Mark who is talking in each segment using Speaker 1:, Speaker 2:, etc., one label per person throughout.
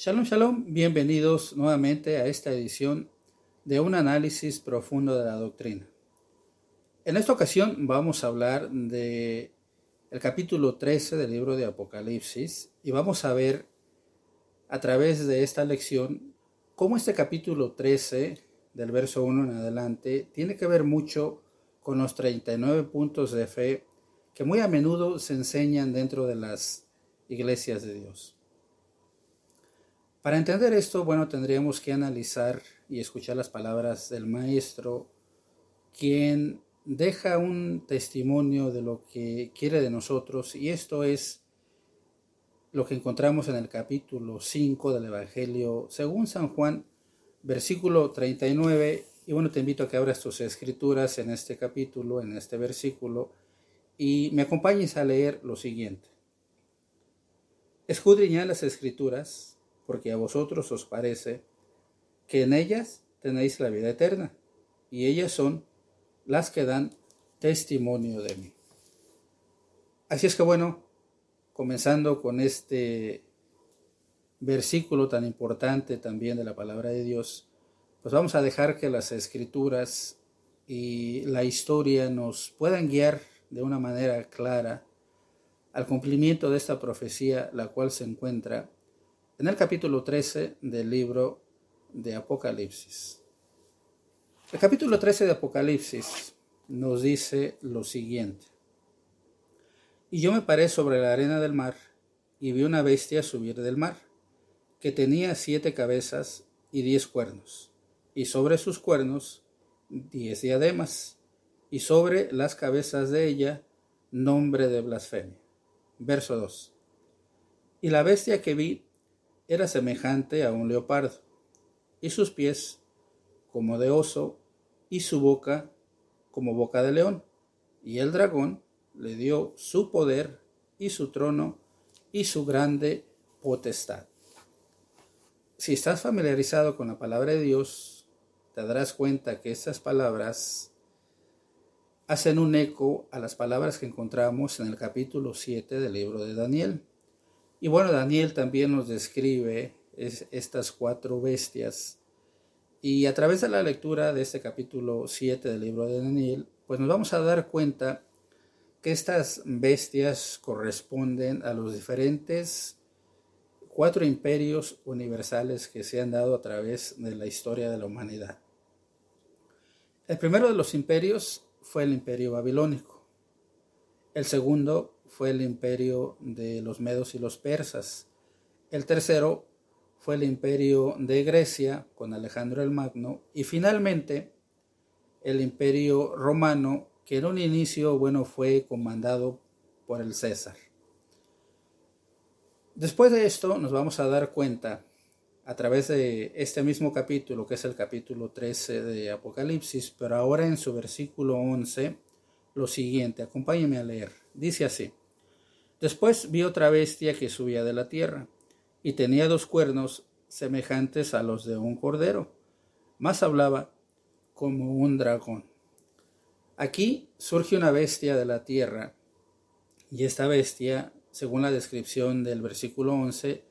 Speaker 1: Shalom, shalom, bienvenidos nuevamente a esta edición de un análisis profundo de la doctrina. En esta ocasión vamos a hablar de el capítulo 13 del libro de Apocalipsis y vamos a ver a través de esta lección cómo este capítulo 13 del verso 1 en adelante tiene que ver mucho con los 39 puntos de fe que muy a menudo se enseñan dentro de las iglesias de Dios. Para entender esto, bueno, tendríamos que analizar y escuchar las palabras del maestro, quien deja un testimonio de lo que quiere de nosotros, y esto es lo que encontramos en el capítulo 5 del Evangelio según San Juan, versículo 39. Y bueno, te invito a que abras tus escrituras en este capítulo, en este versículo, y me acompañes a leer lo siguiente. Escudriñad las escrituras porque a vosotros os parece que en ellas tenéis la vida eterna, y ellas son las que dan testimonio de mí. Así es que bueno, comenzando con este versículo tan importante también de la palabra de Dios, pues vamos a dejar que las escrituras y la historia nos puedan guiar de una manera clara al cumplimiento de esta profecía, la cual se encuentra en el capítulo 13 del libro de Apocalipsis. El capítulo 13 de Apocalipsis nos dice lo siguiente. Y yo me paré sobre la arena del mar y vi una bestia subir del mar, que tenía siete cabezas y diez cuernos, y sobre sus cuernos diez diademas, y sobre las cabezas de ella nombre de blasfemia. Verso 2. Y la bestia que vi era semejante a un leopardo, y sus pies como de oso, y su boca como boca de león. Y el dragón le dio su poder y su trono y su grande potestad. Si estás familiarizado con la palabra de Dios, te darás cuenta que estas palabras hacen un eco a las palabras que encontramos en el capítulo 7 del libro de Daniel. Y bueno, Daniel también nos describe estas cuatro bestias. Y a través de la lectura de este capítulo 7 del libro de Daniel, pues nos vamos a dar cuenta que estas bestias corresponden a los diferentes cuatro imperios universales que se han dado a través de la historia de la humanidad. El primero de los imperios fue el imperio babilónico. El segundo fue el imperio de los medos y los persas. El tercero fue el imperio de Grecia con Alejandro el Magno. Y finalmente el imperio romano, que en un inicio, bueno, fue comandado por el César. Después de esto nos vamos a dar cuenta a través de este mismo capítulo, que es el capítulo 13 de Apocalipsis, pero ahora en su versículo 11, lo siguiente, acompáñenme a leer. Dice así, Después vi otra bestia que subía de la tierra, y tenía dos cuernos semejantes a los de un cordero, más hablaba como un dragón. Aquí surge una bestia de la tierra, y esta bestia, según la descripción del versículo 11,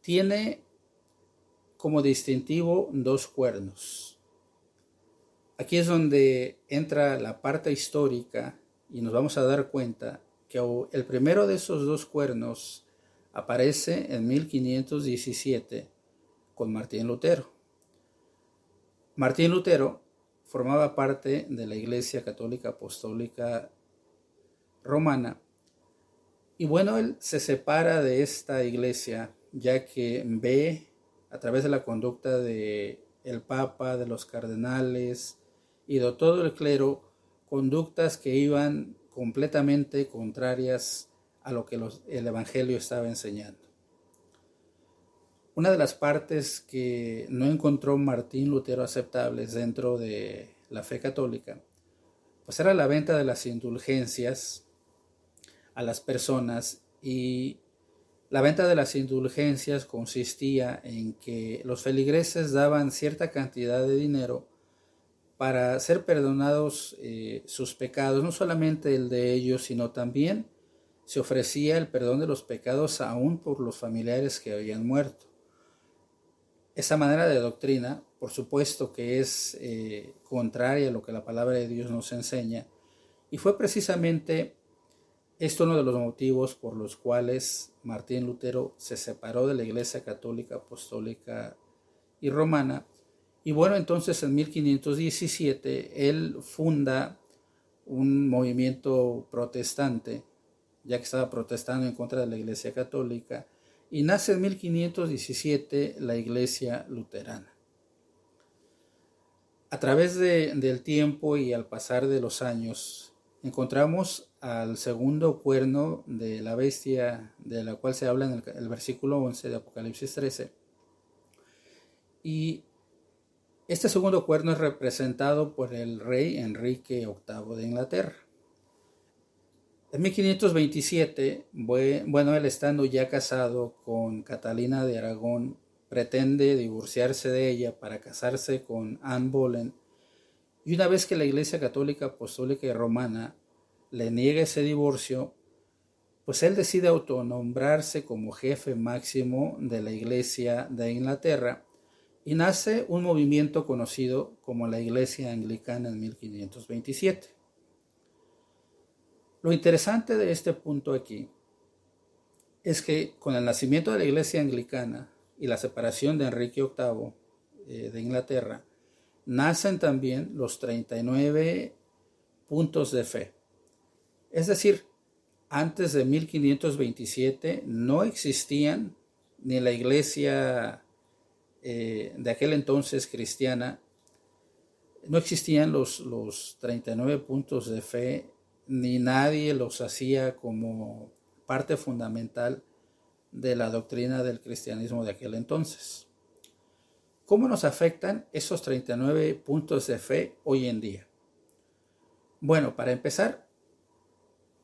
Speaker 1: tiene como distintivo dos cuernos. Aquí es donde entra la parte histórica y nos vamos a dar cuenta el primero de esos dos cuernos aparece en 1517 con Martín Lutero. Martín Lutero formaba parte de la Iglesia Católica Apostólica Romana y bueno, él se separa de esta iglesia ya que ve a través de la conducta de el Papa, de los cardenales y de todo el clero conductas que iban completamente contrarias a lo que el Evangelio estaba enseñando. Una de las partes que no encontró Martín Lutero aceptables dentro de la fe católica, pues era la venta de las indulgencias a las personas y la venta de las indulgencias consistía en que los feligreses daban cierta cantidad de dinero para ser perdonados eh, sus pecados, no solamente el de ellos, sino también se ofrecía el perdón de los pecados aún por los familiares que habían muerto. Esa manera de doctrina, por supuesto que es eh, contraria a lo que la palabra de Dios nos enseña, y fue precisamente esto uno de los motivos por los cuales Martín Lutero se separó de la Iglesia Católica Apostólica y Romana. Y bueno, entonces en 1517 él funda un movimiento protestante, ya que estaba protestando en contra de la Iglesia Católica, y nace en 1517 la Iglesia Luterana. A través del tiempo y al pasar de los años, encontramos al segundo cuerno de la bestia de la cual se habla en el, el versículo 11 de Apocalipsis 13. Y este segundo cuerno es representado por el rey Enrique VIII de Inglaterra. En 1527, bueno, él estando ya casado con Catalina de Aragón, pretende divorciarse de ella para casarse con Anne Boleyn, y una vez que la Iglesia Católica Apostólica y Romana le niega ese divorcio, pues él decide autonombrarse como jefe máximo de la Iglesia de Inglaterra y nace un movimiento conocido como la Iglesia Anglicana en 1527. Lo interesante de este punto aquí es que con el nacimiento de la Iglesia Anglicana y la separación de Enrique VIII eh, de Inglaterra, nacen también los 39 puntos de fe. Es decir, antes de 1527 no existían ni la Iglesia eh, de aquel entonces cristiana, no existían los, los 39 puntos de fe, ni nadie los hacía como parte fundamental de la doctrina del cristianismo de aquel entonces. ¿Cómo nos afectan esos 39 puntos de fe hoy en día? Bueno, para empezar,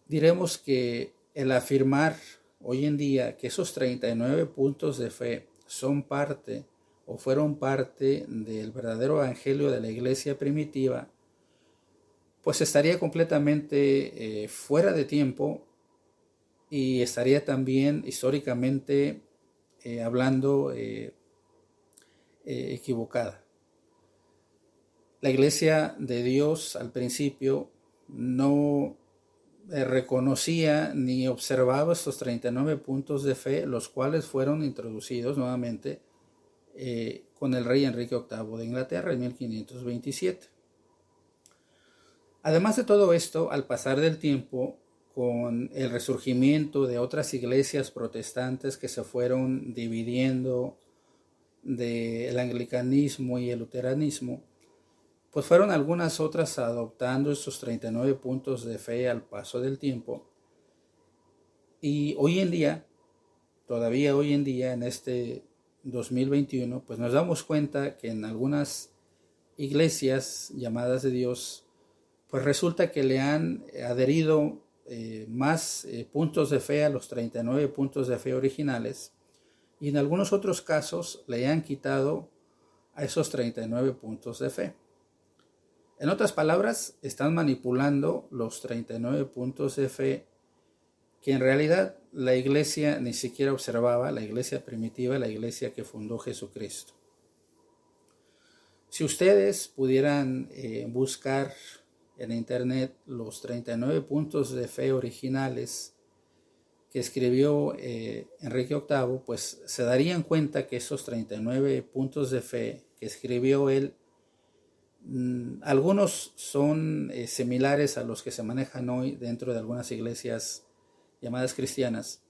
Speaker 1: diremos que el afirmar hoy en día que esos 39 puntos de fe son parte o fueron parte del verdadero evangelio de la iglesia primitiva, pues estaría completamente eh, fuera de tiempo y estaría también históricamente eh, hablando eh, equivocada. La iglesia de Dios al principio no reconocía ni observaba estos 39 puntos de fe, los cuales fueron introducidos nuevamente eh, con el rey Enrique VIII de Inglaterra en 1527. Además de todo esto, al pasar del tiempo, con el resurgimiento de otras iglesias protestantes que se fueron dividiendo del anglicanismo y el luteranismo, pues fueron algunas otras adoptando estos 39 puntos de fe al paso del tiempo. Y hoy en día, todavía hoy en día, en este 2021, pues nos damos cuenta que en algunas iglesias llamadas de Dios, pues resulta que le han adherido eh, más eh, puntos de fe a los 39 puntos de fe originales y en algunos otros casos le han quitado a esos 39 puntos de fe. En otras palabras, están manipulando los 39 puntos de fe que en realidad la iglesia ni siquiera observaba, la iglesia primitiva, la iglesia que fundó Jesucristo. Si ustedes pudieran eh, buscar en internet los 39 puntos de fe originales que escribió eh, Enrique VIII, pues se darían cuenta que esos 39 puntos de fe que escribió él, mm, algunos son eh, similares a los que se manejan hoy dentro de algunas iglesias llamadas cristianas,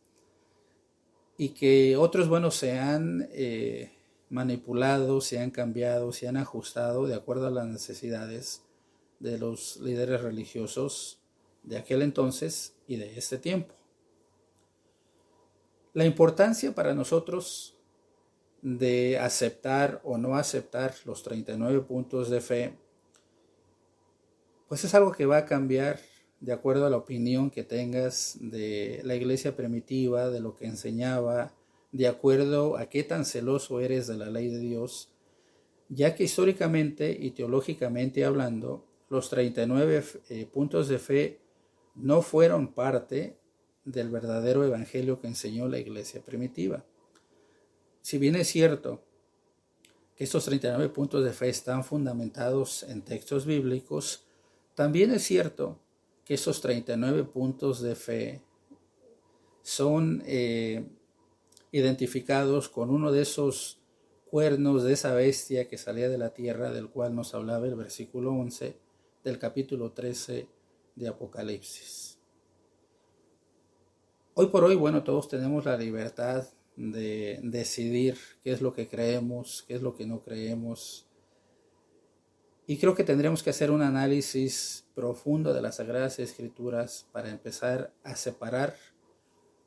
Speaker 1: y que otros, bueno, se han eh, manipulado, se han cambiado, se han ajustado de acuerdo a las necesidades de los líderes religiosos de aquel entonces y de este tiempo. La importancia para nosotros de aceptar o no aceptar los 39 puntos de fe, pues es algo que va a cambiar de acuerdo a la opinión que tengas de la iglesia primitiva, de lo que enseñaba, de acuerdo a qué tan celoso eres de la ley de Dios, ya que históricamente y teológicamente hablando, los 39 eh, puntos de fe no fueron parte del verdadero evangelio que enseñó la iglesia primitiva. Si bien es cierto que estos 39 puntos de fe están fundamentados en textos bíblicos, también es cierto que esos 39 puntos de fe son eh, identificados con uno de esos cuernos de esa bestia que salía de la tierra, del cual nos hablaba el versículo 11 del capítulo 13 de Apocalipsis. Hoy por hoy, bueno, todos tenemos la libertad de decidir qué es lo que creemos, qué es lo que no creemos. Y creo que tendremos que hacer un análisis profundo de las Sagradas Escrituras para empezar a separar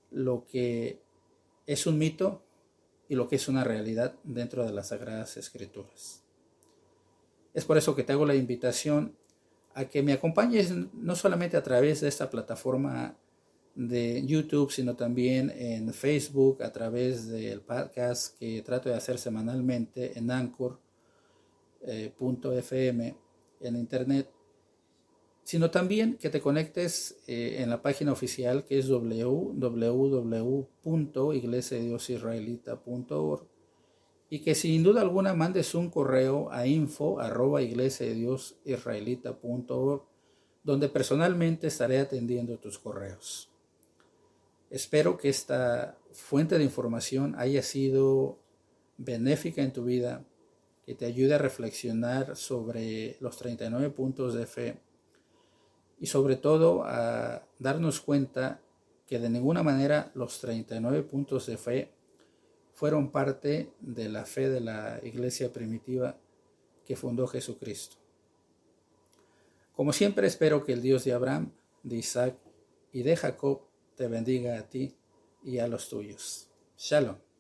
Speaker 1: lo que es un mito y lo que es una realidad dentro de las Sagradas Escrituras. Es por eso que te hago la invitación a que me acompañes no solamente a través de esta plataforma de YouTube, sino también en Facebook, a través del podcast que trato de hacer semanalmente en Anchor.fm eh, en Internet, sino también que te conectes eh, en la página oficial que es www.iglesiadiosisraelita.org y que sin duda alguna mandes un correo a info donde personalmente estaré atendiendo tus correos. Espero que esta fuente de información haya sido benéfica en tu vida, que te ayude a reflexionar sobre los 39 puntos de fe y sobre todo a darnos cuenta que de ninguna manera los 39 puntos de fe fueron parte de la fe de la iglesia primitiva que fundó Jesucristo. Como siempre espero que el Dios de Abraham, de Isaac y de Jacob te bendiga a ti y a los tuyos. Shalom.